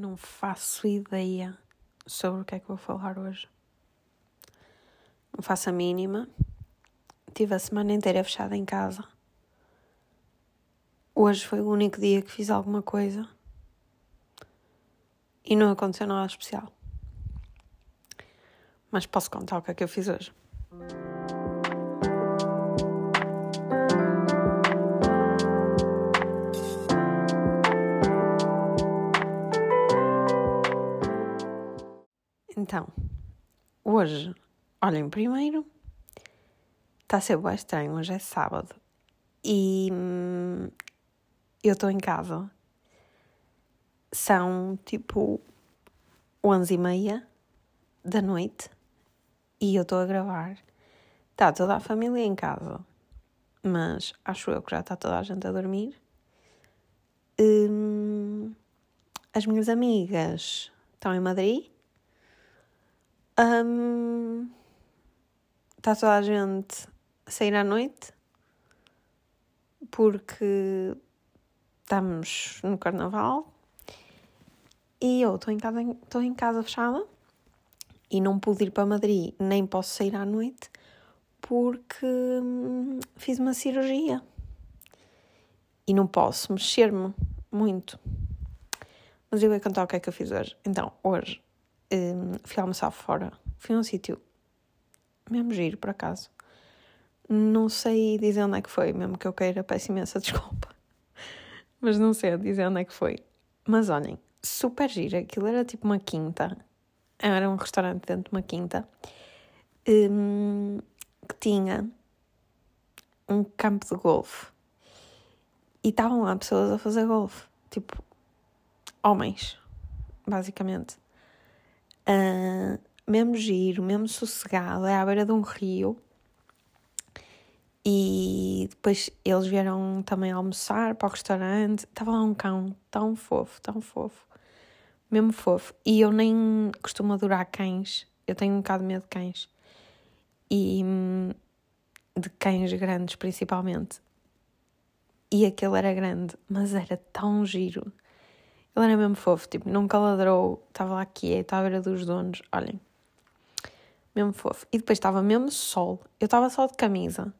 Não faço ideia sobre o que é que vou falar hoje. Não faço a mínima. Tive a semana inteira fechada em casa. Hoje foi o único dia que fiz alguma coisa. E não aconteceu nada especial. Mas posso contar o que é que eu fiz hoje. Então, hoje, olhem, primeiro, está a ser bem estranho, hoje é sábado e hum, eu estou em casa. São tipo onze e meia da noite e eu estou a gravar. Está toda a família em casa, mas acho eu que já está toda a gente a dormir. Hum, as minhas amigas estão em Madrid um, está toda a gente a sair à noite porque estamos no carnaval e eu estou em casa, estou em casa fechada e não pude ir para Madrid nem posso sair à noite porque hum, fiz uma cirurgia e não posso mexer-me muito. Mas eu vou contar o que é que eu fiz hoje. Então, hoje um, fui almoçar fora. Fui a um sítio mesmo giro, por acaso. Não sei dizer onde é que foi, mesmo que eu queira, peço imensa desculpa. Mas não sei dizer onde é que foi. Mas olhem, super giro. Aquilo era tipo uma quinta. Era um restaurante dentro de uma quinta. Um, que tinha um campo de golfe. E estavam lá pessoas a fazer golfe. Tipo, homens, basicamente. Uh, mesmo giro, mesmo sossegado, é à beira de um rio. E depois eles vieram também almoçar para o restaurante. Estava lá um cão tão fofo, tão fofo. Mesmo fofo. E eu nem costumo adorar cães. Eu tenho um bocado de medo de cães. E de cães grandes, principalmente. E aquele era grande, mas era tão giro. Ele era mesmo fofo, tipo, nunca ladrou, estava lá quieto, à beira dos donos, olhem. Mesmo fofo. E depois estava mesmo sol, eu estava só de camisa.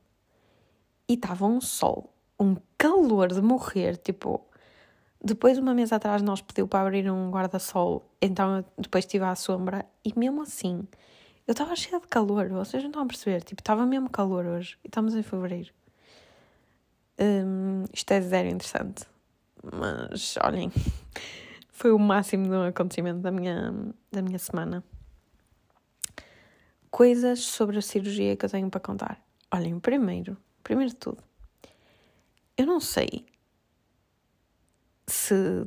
E estava um sol, um calor de morrer, tipo... Depois, uma mês atrás, nós pediu para abrir um guarda-sol, então eu depois estive à sombra, e mesmo assim, eu estava cheia de calor, vocês não estão a perceber, tipo, estava mesmo calor hoje, e estamos em fevereiro. Hum, isto é zero interessante. Mas olhem, foi o máximo de um acontecimento da minha, da minha semana. Coisas sobre a cirurgia que eu tenho para contar. Olhem, primeiro, primeiro de tudo, eu não sei se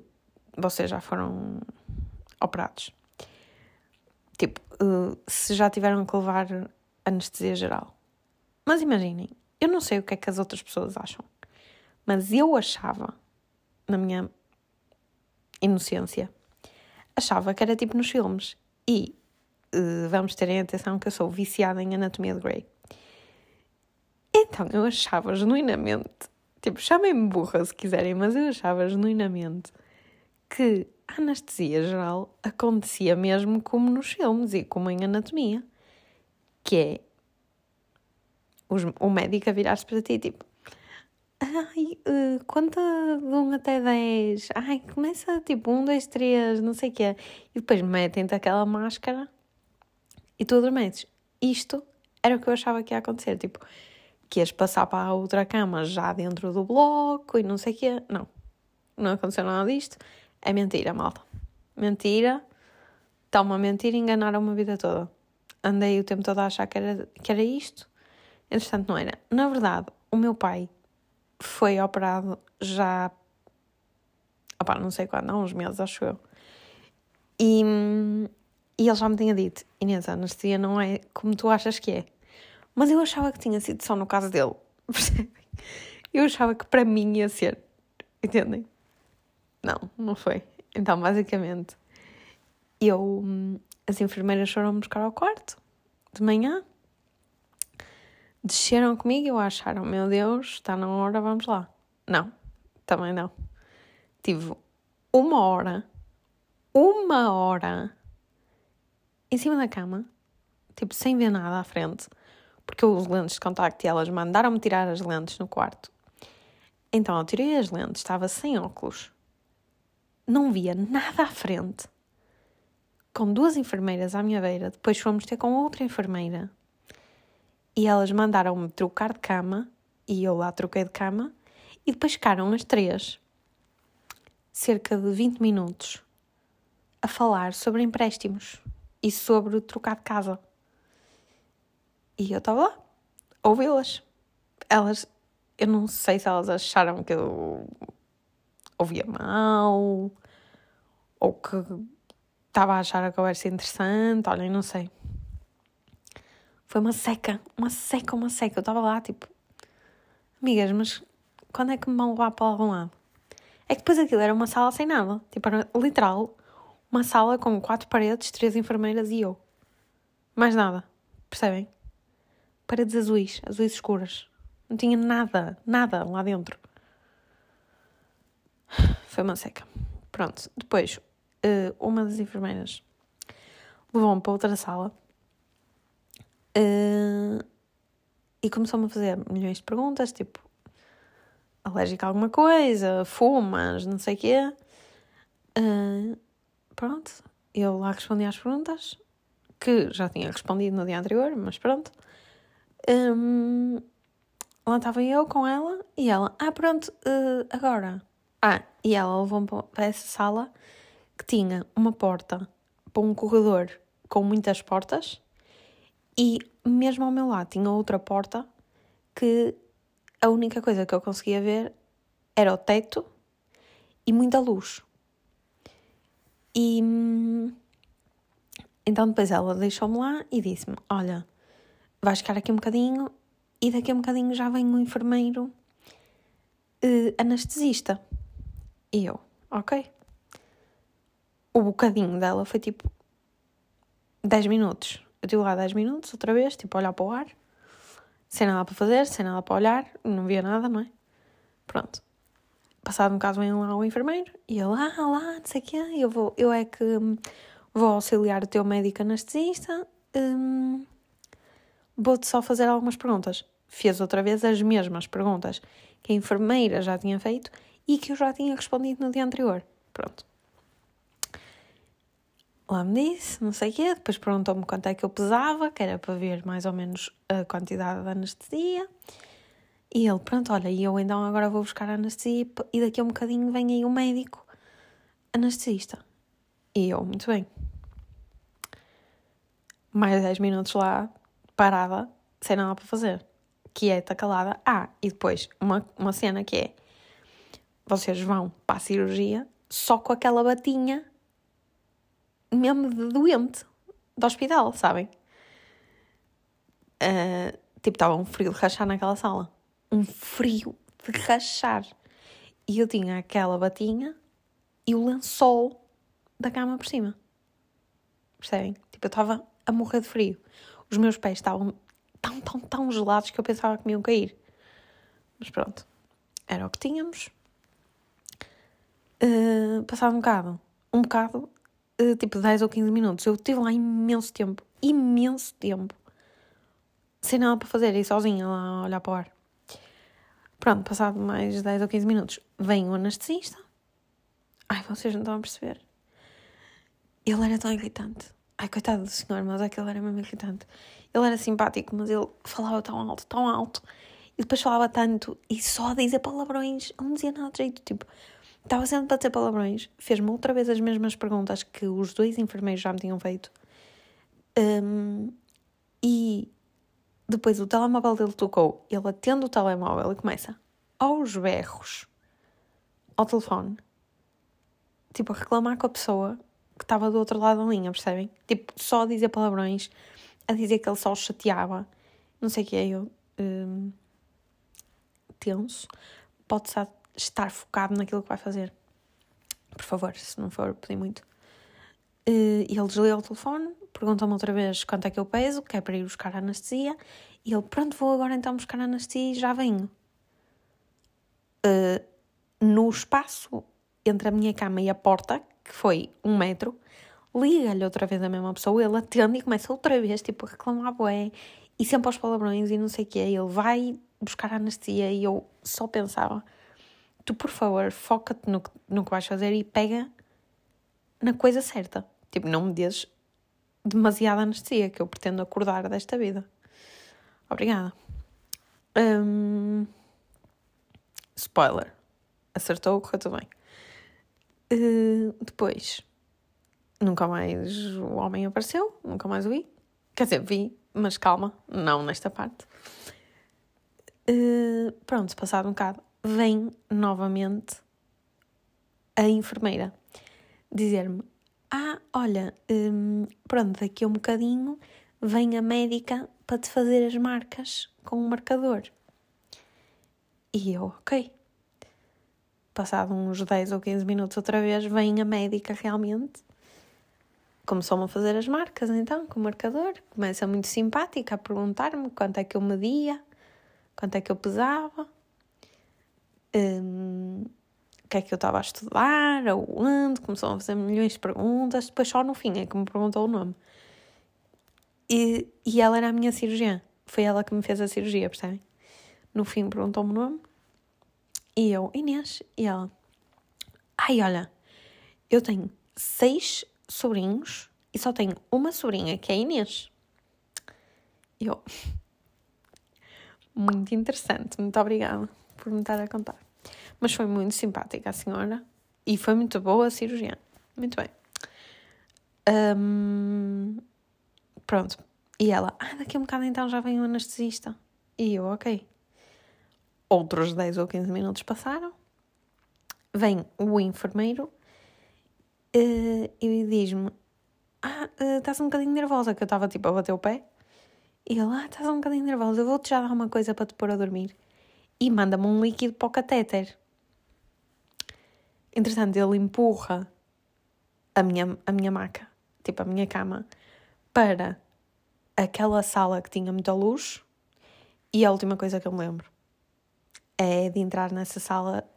vocês já foram operados. Tipo, eh, se já tiveram que levar anestesia geral. Mas imaginem, eu não sei o que é que as outras pessoas acham, mas eu achava na minha inocência, achava que era tipo nos filmes. E uh, vamos terem atenção que eu sou viciada em Anatomia de Grey. Então eu achava genuinamente, tipo, chamem-me burra se quiserem, mas eu achava genuinamente que a anestesia geral acontecia mesmo como nos filmes e como em anatomia, que é os, o médico a virar-se para ti, tipo, Ai, uh, conta de 1 até 10. Ai, começa tipo 1, 2, 3, não sei o quê. E depois metem-te aquela máscara e tu adormeces. Isto era o que eu achava que ia acontecer. Tipo, que ias passar para a outra cama já dentro do bloco e não sei o quê. Não, não aconteceu nada disto. É mentira, malta. Mentira. Está uma mentira, enganaram-me a vida toda. Andei o tempo todo a achar que era, que era isto. Entretanto, não era. Na verdade, o meu pai foi operado já. Não sei quando, há uns meses, acho eu. E, e ele já me tinha dito: Inês, a anestesia não é como tu achas que é. Mas eu achava que tinha sido só no caso dele, percebem? Eu achava que para mim ia ser, entendem? Não, não foi. Então, basicamente, eu. As enfermeiras foram buscar ao quarto de manhã desceram comigo e acharam, meu Deus, está na hora, vamos lá. Não, também não. Tive uma hora uma hora em cima da cama, tipo, sem ver nada à frente, porque eu uso lentes de contacto e elas mandaram-me tirar as lentes no quarto. Então eu tirei as lentes, estava sem óculos, não via nada à frente, com duas enfermeiras à minha beira. Depois fomos ter com outra enfermeira e elas mandaram-me trocar de cama e eu lá troquei de cama e depois ficaram as três, cerca de 20 minutos, a falar sobre empréstimos e sobre trocar de casa. E eu estava lá, ouvi-las. Elas, eu não sei se elas acharam que eu ouvia mal ou que estava a achar a conversa interessante, olhem, não sei. Foi uma seca, uma seca, uma seca. Eu estava lá, tipo, amigas, mas quando é que me vão levar para algum lado? É que depois aquilo era uma sala sem nada, tipo, era literal uma sala com quatro paredes, três enfermeiras e eu. Mais nada. Percebem? Paredes azuis, azuis escuras. Não tinha nada, nada lá dentro. Foi uma seca. Pronto. Depois, eh, uma das enfermeiras levou-me para outra sala eh, e começou-me a fazer milhões de perguntas, tipo, alérgica a alguma coisa, fumas, não sei o quê. Uh, pronto, eu lá respondi às perguntas, que já tinha respondido no dia anterior, mas pronto. Um, lá estava eu com ela e ela, ah, pronto, uh, agora. Ah, e ela levou-me para essa sala que tinha uma porta para um corredor com muitas portas e mesmo ao meu lado tinha outra porta que a única coisa que eu conseguia ver era o teto e muita luz. E então depois ela deixou-me lá e disse-me: Olha, vais ficar aqui um bocadinho e daqui a um bocadinho já vem um enfermeiro uh, anestesista. E eu, ok. O bocadinho dela foi tipo 10 minutos. Eu estive lá 10 minutos, outra vez, tipo, a olhar para o ar, sem nada para fazer, sem nada para olhar, não via nada, não é? Pronto passado um caso vem lá o enfermeiro e ele, ah, lá, não sei o quê, eu, vou, eu é que vou auxiliar o teu médico anestesista, hum, vou-te só fazer algumas perguntas. Fez outra vez as mesmas perguntas que a enfermeira já tinha feito e que eu já tinha respondido no dia anterior. Pronto. Lá me disse, não sei o quê, depois perguntou-me quanto é que eu pesava, que era para ver mais ou menos a quantidade de anestesia. E ele, pronto, olha, e eu então agora vou buscar a anestesia e daqui a um bocadinho vem aí o um médico anestesista. E eu, muito bem. Mais 10 minutos lá, parada, sem nada para fazer. Quieta, calada. Ah, e depois, uma, uma cena que é: vocês vão para a cirurgia só com aquela batinha mesmo de doente do hospital, sabem? Uh, tipo, estava um frio de rachar naquela sala um frio de rachar. E eu tinha aquela batinha e o lençol da cama por cima. Percebem? Tipo, eu estava a morrer de frio. Os meus pés estavam tão, tão, tão gelados que eu pensava que me iam cair. Mas pronto, era o que tínhamos. Uh, um bocado, um bocado, tipo 10 ou 15 minutos, eu estive lá imenso tempo, imenso tempo, sem nada para fazer, e sozinha lá a olhar para o ar. Pronto, passado mais 10 ou 15 minutos, vem o anestesista. Ai, vocês não estão a perceber. Ele era tão irritante. Ai, coitado do senhor, mas aquele era mesmo irritante. Ele era simpático, mas ele falava tão alto, tão alto. E depois falava tanto e só a dizer palavrões. Ele não dizia nada de jeito. Tipo, estava sempre para dizer palavrões. Fez-me outra vez as mesmas perguntas que os dois enfermeiros já me tinham feito. Um, e depois o telemóvel dele tocou, ele atende o telemóvel e começa aos berros ao telefone, tipo a reclamar com a pessoa que estava do outro lado da linha, percebem? Tipo, só a dizer palavrões, a dizer que ele só chateava, não sei o que é, eu um, tenso, pode estar focado naquilo que vai fazer. Por favor, se não for pedir muito. Uh, e ele desliga o telefone, pergunta-me outra vez quanto é que eu peso, que é para ir buscar a anestesia, e ele, pronto, vou agora então buscar a anestesia e já venho. Uh, no espaço entre a minha cama e a porta, que foi um metro, liga-lhe outra vez a mesma pessoa, ele atende e começa outra vez, tipo, a reclamar bué, e sempre aos palavrões e não sei o quê. Ele vai buscar a anestesia e eu só pensava, tu, por favor, foca-te no, no que vais fazer e pega na coisa certa. Tipo, não me dês demasiada anestesia, que eu pretendo acordar desta vida. Obrigada. Um, spoiler. Acertou, correu tudo bem. Uh, depois, nunca mais o homem apareceu, nunca mais o vi. Quer dizer, vi, mas calma, não nesta parte. Uh, pronto, passado um bocado, vem novamente a enfermeira dizer-me: Ah, olha, um, pronto, daqui a um bocadinho vem a médica para te fazer as marcas com o marcador. E eu, ok. Passado uns 10 ou 15 minutos outra vez, vem a médica realmente. Começou-me a fazer as marcas então, com o marcador. Começa muito simpática a perguntar-me quanto é que eu media, quanto é que eu pesava, um, o que é que eu estava a estudar, aonde. Começou a fazer milhões de perguntas. Depois, só no fim, é que me perguntou o nome. E, e ela era a minha cirurgiã. Foi ela que me fez a cirurgia, percebem? No fim perguntou-me o nome. E eu, Inês. E ela, ai, olha, eu tenho seis sobrinhos e só tenho uma sobrinha, que é a Inês. Eu, muito interessante, muito obrigada por me estar a contar. Mas foi muito simpática a senhora e foi muito boa a cirurgiã. Muito bem. Um, Pronto. E ela, ah, daqui a um bocado então já vem o anestesista. E eu, ok. Outros 10 ou 15 minutos passaram. Vem o enfermeiro uh, e diz-me: Ah, uh, estás um bocadinho nervosa, que eu estava tipo a bater o pé. E ele, ah, estás um bocadinho nervosa, eu vou-te já dar uma coisa para te pôr a dormir. E manda-me um líquido para o catéter. Entretanto, ele empurra a minha, a minha maca, tipo a minha cama, para aquela sala que tinha muita luz e a última coisa que eu me lembro é de entrar nessa sala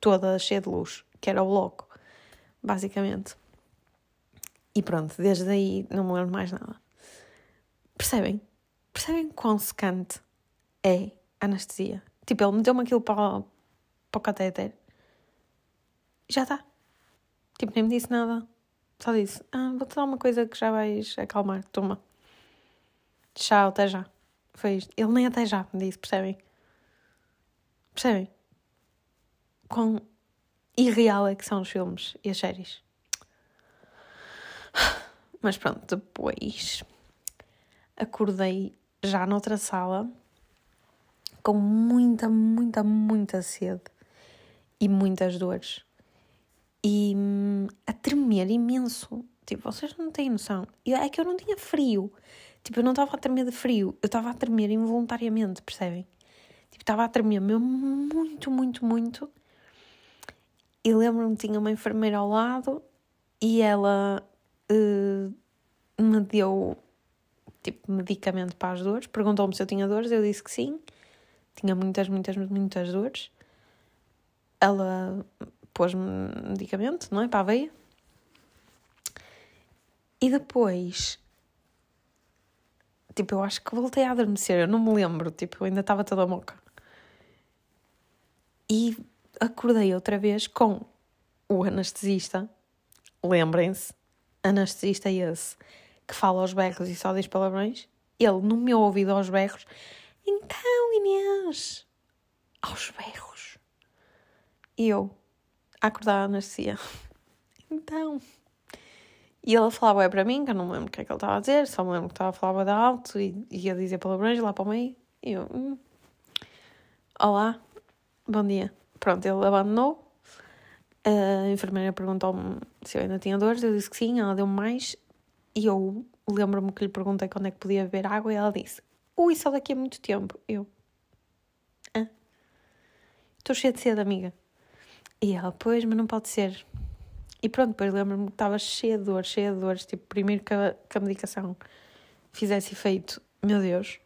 toda cheia de luz, que era o louco, basicamente. E pronto, desde aí não me lembro mais nada. Percebem? Percebem quão secante é a anestesia? Tipo, ele meteu-me aquilo para, para o catéter. Já está. Tipo, nem me disse nada. Só disse: Ah, vou-te dar uma coisa que já vais acalmar. Toma. Tchau, até já. Foi isto. Ele nem até já me disse, percebem? Percebem? Quão irreal é que são os filmes e as séries. Mas pronto, depois acordei já noutra sala com muita, muita, muita sede e muitas dores e hum, a tremer imenso. Tipo, vocês não têm noção. É que eu não tinha frio. Tipo, eu não estava a tremer de frio, eu estava a tremer involuntariamente, percebem? Tipo, estava a tremer muito, muito, muito. E lembro-me que tinha uma enfermeira ao lado e ela uh, me deu tipo medicamento para as dores. Perguntou-me se eu tinha dores, eu disse que sim. Tinha muitas, muitas, muitas dores. Ela pôs-me medicamento, não é? Para a veia. E depois, tipo, eu acho que voltei a adormecer, eu não me lembro, tipo, eu ainda estava toda moca. E acordei outra vez com o anestesista, lembrem-se, anestesista esse, que fala aos berros e só diz palavrões, ele no meu ouvido aos berros, então Inês, aos berros. E eu, acordar a anestesia. Então. E ele falava é para mim, que eu não me lembro o que é que ele estava a dizer, só me lembro que estava a falar de alto e ia dizer palavrões lá para o meio. E eu, hum. Olá, bom dia. Pronto, ele abandonou. A enfermeira perguntou-me se eu ainda tinha dores, eu disse que sim, ela deu-me mais. E eu lembro-me que lhe perguntei quando é que podia beber água e ela disse: Ui, só daqui a muito tempo. Eu, ah, estou cheia de sede, amiga. E ela, pois, mas não pode ser. E pronto, depois lembro-me que estava cheia de dores, cheia de dores. Tipo, primeiro que a, que a medicação fizesse efeito, meu Deus.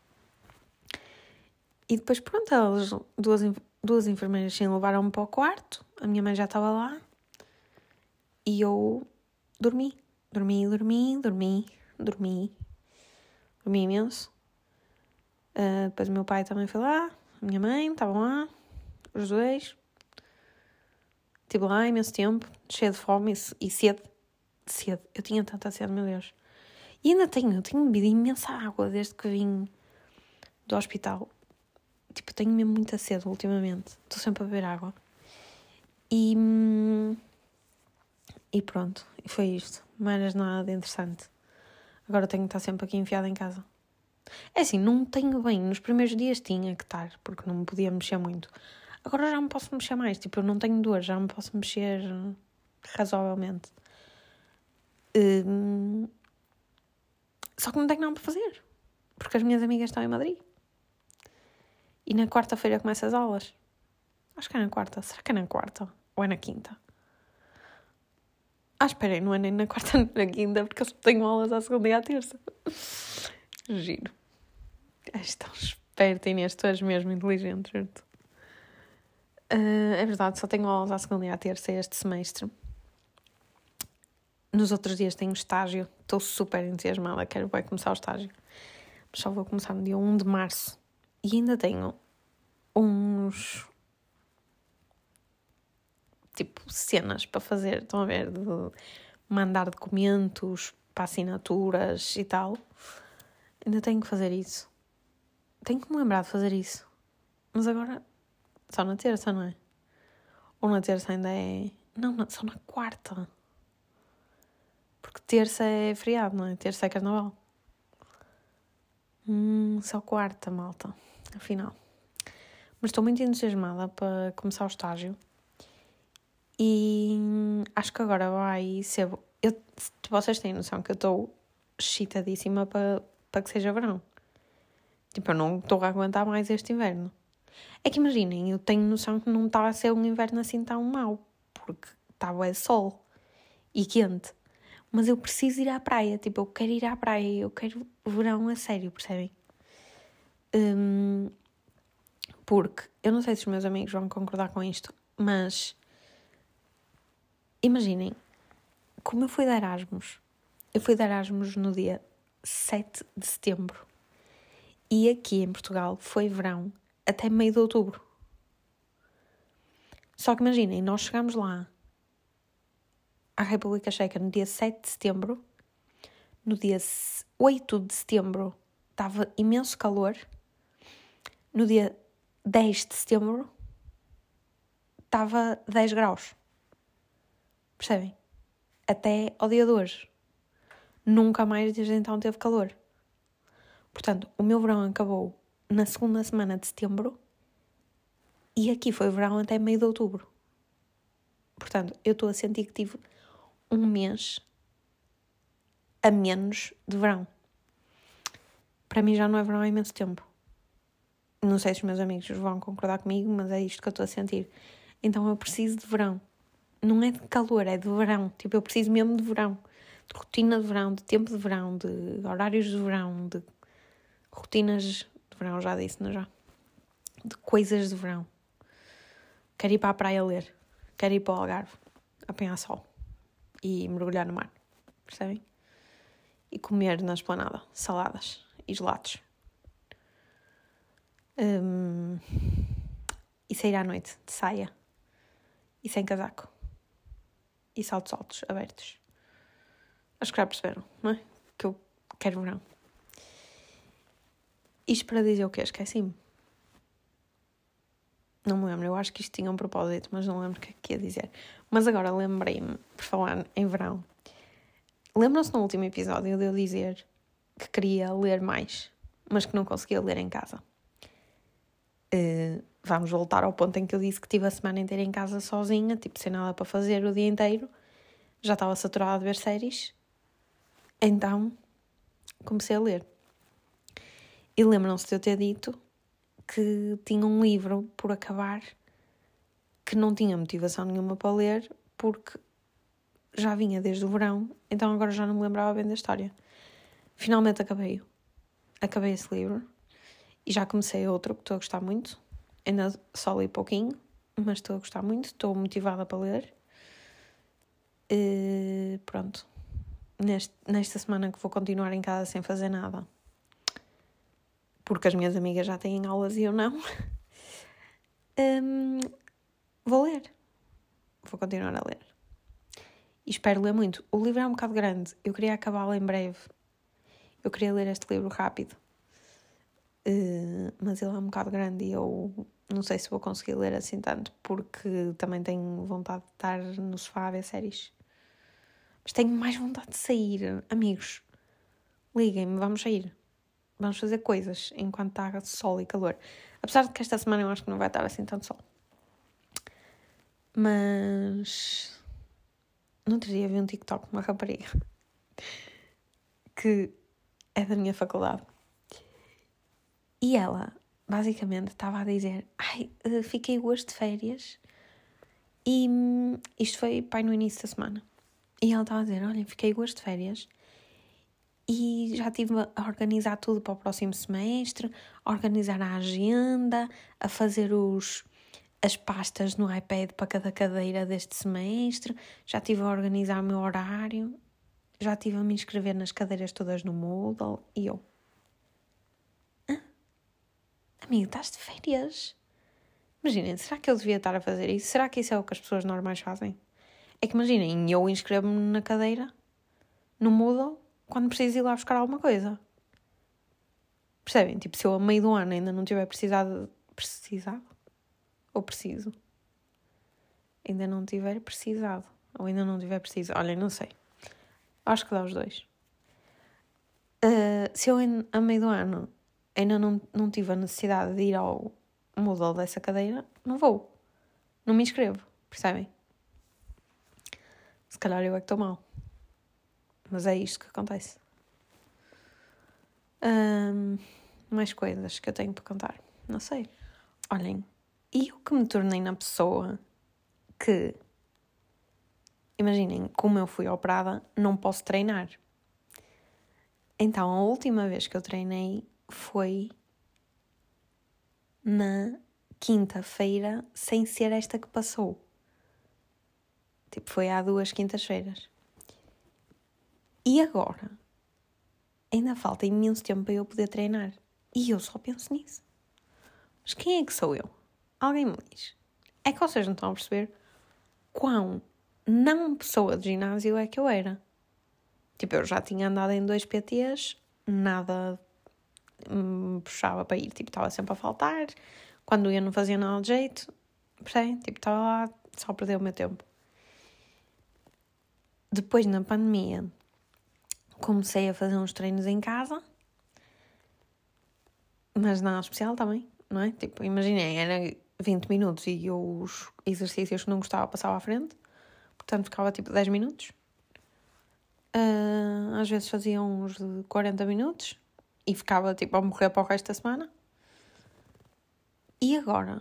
E depois, pronto, elas, duas, duas enfermeiras sim levaram-me para o quarto. A minha mãe já estava lá. E eu dormi. Dormi, dormi, dormi, dormi. Dormi imenso. Uh, depois o meu pai também foi lá, a minha mãe, estavam lá, os dois. Estive lá imenso tempo, cheio de fome e, e sede. Sede. Eu tinha tanta sede, meu Deus. E ainda tenho, eu tenho bebido imensa água desde que vim do hospital. Tipo, tenho mesmo muita sede ultimamente. Estou sempre a beber água. E. E pronto, e foi isto. Mais nada de interessante. Agora tenho que estar sempre aqui enfiada em casa. É assim, não tenho bem. Nos primeiros dias tinha que estar, porque não me podia mexer muito. Agora já me posso mexer mais. Tipo, eu não tenho dor, já me posso mexer razoavelmente. Hum... Só que não tenho nada para fazer. Porque as minhas amigas estão em Madrid. E na quarta-feira começam as aulas. Acho que é na quarta. Será que é na quarta? Ou é na quinta? Ah, esperem, não é nem na quarta nem na quinta, porque eu só tenho aulas à segunda e à terça. Giro. És tão esperta, Inês, tu és mesmo inteligente, certo? Uh, é verdade, só tenho aulas à segunda e à terça este semestre. Nos outros dias tenho estágio, estou super entusiasmada, quero bem começar o estágio. Mas só vou começar no dia 1 de março. E ainda tenho uns tipo cenas para fazer, estão a ver? De mandar documentos para assinaturas e tal. Ainda tenho que fazer isso. Tenho que me lembrar de fazer isso. Mas agora só na terça, não é? Ou na terça ainda é. Não, não só na quarta. Porque terça é feriado, não é? Terça é carnaval. Hum, só quarta, malta. Afinal. Mas estou muito entusiasmada para começar o estágio. E acho que agora vai ser. Eu, vocês têm noção que eu estou excitadíssima para, para que seja verão. Tipo, eu não estou a aguentar mais este inverno. É que imaginem, eu tenho noção que não está a ser um inverno assim tão mau, porque estava é sol e quente. Mas eu preciso ir à praia, tipo, eu quero ir à praia, eu quero verão a sério, percebem? Um, porque, eu não sei se os meus amigos vão concordar com isto, mas Imaginem, como eu fui de Erasmus, eu fui de Erasmus no dia 7 de setembro e aqui em Portugal foi verão até meio de outubro. Só que imaginem, nós chegamos lá à República Checa no dia 7 de setembro, no dia 8 de setembro estava imenso calor, no dia 10 de setembro estava 10 graus. Percebem? Até ao dia de hoje. Nunca mais desde então teve calor. Portanto, o meu verão acabou na segunda semana de setembro e aqui foi verão até meio de outubro. Portanto, eu estou a sentir que tive um mês a menos de verão. Para mim já não é verão há imenso tempo. Não sei se os meus amigos vão concordar comigo, mas é isto que eu estou a sentir. Então eu preciso de verão não é de calor, é de verão. Tipo, eu preciso mesmo de verão. De rotina de verão, de tempo de verão, de horários de verão, de rotinas verão, já disse, não é já? De coisas de verão. Quero ir para a praia ler. Quero ir para o Algarve, apanhar sol e mergulhar no mar. Percebem? E comer na esplanada saladas e gelados. Um, e sair à noite de saia e sem casaco e saltos altos abertos. Acho que já perceberam, não é? Que eu quero verão. Isto para dizer o quê? Esqueci-me. Não me lembro, eu acho que isto tinha um propósito, mas não lembro o que é que ia dizer. Mas agora lembrei-me, por falar em verão, lembram-se no último episódio de eu dizer que queria ler mais, mas que não conseguia ler em casa. Uh, vamos voltar ao ponto em que eu disse que tive a semana inteira em casa sozinha, tipo, sem nada para fazer o dia inteiro. Já estava saturada de ver séries. Então, comecei a ler. E lembram-se de eu ter dito que tinha um livro por acabar que não tinha motivação nenhuma para ler porque já vinha desde o verão, então agora já não me lembrava bem da história. Finalmente acabei. Acabei esse livro e já comecei outro que estou a gostar muito, Ainda só li pouquinho, mas estou a gostar muito, estou motivada para ler. Uh, pronto. Neste, nesta semana que vou continuar em casa sem fazer nada. Porque as minhas amigas já têm aulas e eu não. um, vou ler. Vou continuar a ler. E espero ler muito. O livro é um bocado grande. Eu queria acabá-lo em breve. Eu queria ler este livro rápido. Uh, mas ele é um bocado grande e eu não sei se vou conseguir ler assim tanto, porque também tenho vontade de estar no sofá a ver séries. Mas tenho mais vontade de sair. Amigos, liguem-me, vamos sair. Vamos fazer coisas enquanto está sol e calor. Apesar de que esta semana eu acho que não vai estar assim tanto sol. Mas. No outro dia vi um TikTok de uma rapariga que é da minha faculdade. E ela, basicamente, estava a dizer: Ai, eh, fiquei hoje de férias. E hum, isto foi pai no início da semana. E ela estava a dizer: Olha, fiquei hoje de férias e já estive a organizar tudo para o próximo semestre, a organizar a agenda, a fazer os, as pastas no iPad para cada cadeira deste semestre, já estive a organizar o meu horário, já estive a me inscrever nas cadeiras todas no Moodle e eu. Hã? Amigo, estás de férias? Imaginem, será que eu devia estar a fazer isso? Será que isso é o que as pessoas normais fazem? É que imaginem, eu inscrevo-me na cadeira, no Moodle, quando preciso ir lá buscar alguma coisa. Percebem? Tipo, se eu a meio do ano ainda não tiver precisado. Precisado? Ou preciso? Ainda não tiver precisado. Ou ainda não tiver preciso. Olhem, não sei. Acho que dá os dois. Uh, se eu a meio do ano ainda não, não tive a necessidade de ir ao Moodle dessa cadeira, não vou. Não me inscrevo. Percebem? Se calhar eu é que estou mal. Mas é isto que acontece. Um, mais coisas que eu tenho para contar. Não sei. Olhem, e o que me tornei na pessoa que. Imaginem, como eu fui operada, não posso treinar. Então, a última vez que eu treinei foi na quinta-feira, sem ser esta que passou. Tipo, foi há duas quintas-feiras. E agora? Ainda falta imenso tempo para eu poder treinar. E eu só penso nisso. Mas quem é que sou eu? Alguém me diz. É que vocês não estão a perceber quão não pessoa de ginásio é que eu era. Tipo, eu já tinha andado em dois PTs, nada me puxava para ir. Tipo, estava sempre a faltar. Quando ia não fazia nada de jeito. Percebem? Tipo, estava lá só a perder o meu tempo. Depois, na pandemia, comecei a fazer uns treinos em casa, mas nada especial também, não é? Tipo, imaginei, era 20 minutos e os exercícios que não gostava passava à frente, portanto ficava tipo 10 minutos. Uh, às vezes fazia uns de 40 minutos e ficava tipo a morrer para o resto da semana. E agora,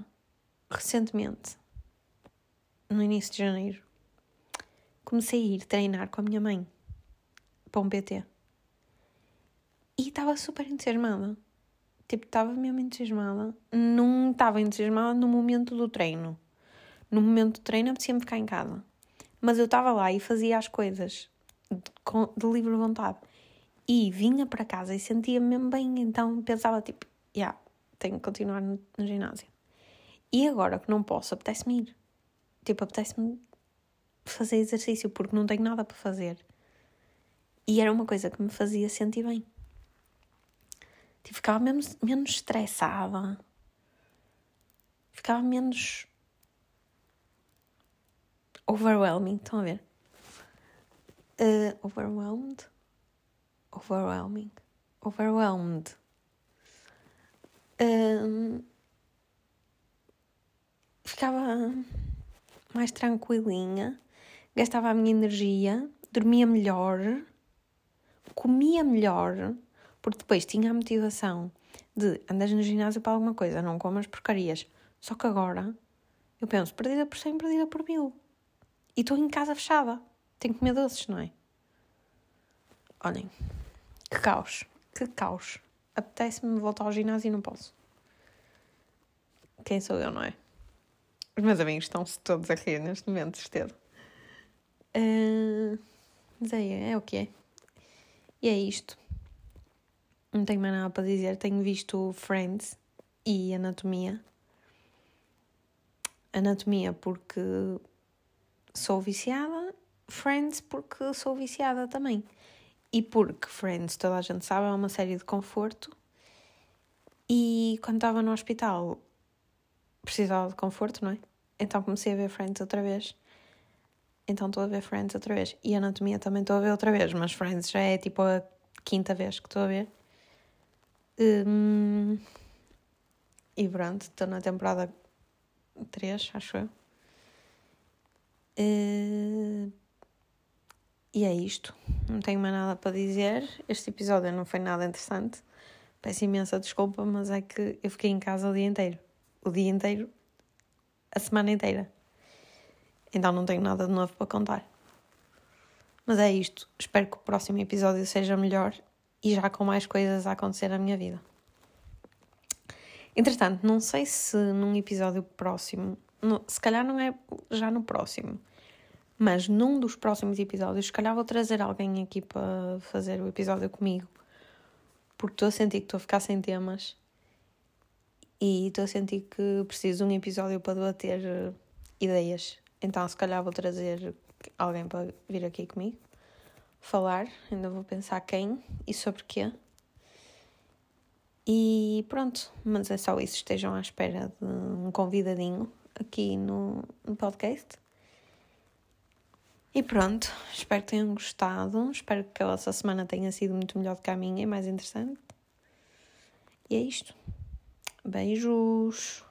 recentemente, no início de janeiro, comecei a ir treinar com a minha mãe para um PT. E estava super entusiasmada. Tipo, estava mesmo entusiasmada. Não estava entusiasmada no momento do treino. No momento do treino apetecia-me ficar em casa. Mas eu estava lá e fazia as coisas de, de livre vontade. E vinha para casa e sentia-me mesmo bem. Então pensava, tipo, já, yeah, tenho que continuar no, no ginásio. E agora que não posso, apetece-me ir. Tipo, apetece-me fazer exercício porque não tenho nada para fazer. E era uma coisa que me fazia sentir bem. Tipo, ficava menos, menos estressada. Ficava menos overwhelming. Estão a ver? Uh, overwhelmed? Overwhelming. Overwhelmed. Ficava mais tranquilinha, gastava a minha energia, dormia melhor comia melhor, porque depois tinha a motivação de andas no ginásio para alguma coisa, não comas porcarias. Só que agora eu penso, perdida por 100, perdida por mil. E estou em casa fechada. Tenho que comer doces, não é? Olhem, que caos, que caos. Apetece-me voltar ao ginásio e não posso. Quem sou eu, não é? Os meus amigos estão-se todos a rir neste momento, cedo. Uh, mas é, é o que é. E é isto. Não tenho mais nada para dizer. Tenho visto Friends e Anatomia. Anatomia porque sou viciada, Friends porque sou viciada também. E porque Friends, toda a gente sabe, é uma série de conforto. E quando estava no hospital precisava de conforto, não é? Então comecei a ver Friends outra vez. Então estou a ver Friends outra vez. E Anatomia também estou a ver outra vez, mas Friends já é tipo a quinta vez que estou a ver. Um, e pronto, estou na temporada 3, acho eu. Uh, e é isto. Não tenho mais nada para dizer. Este episódio não foi nada interessante. Peço imensa desculpa, mas é que eu fiquei em casa o dia inteiro. O dia inteiro, a semana inteira. Então não tenho nada de novo para contar. Mas é isto. Espero que o próximo episódio seja melhor e já com mais coisas a acontecer na minha vida. Entretanto, não sei se num episódio próximo, no, se calhar não é já no próximo, mas num dos próximos episódios, se calhar vou trazer alguém aqui para fazer o episódio comigo, porque estou a sentir que estou a ficar sem temas e estou a sentir que preciso de um episódio para debater eh, ideias. Então, se calhar vou trazer alguém para vir aqui comigo falar, ainda vou pensar quem e sobre quê. E pronto, mas é só isso. Estejam à espera de um convidadinho aqui no, no podcast. E pronto, espero que tenham gostado. Espero que a vossa semana tenha sido muito melhor do que a minha e mais interessante. E é isto. Beijos.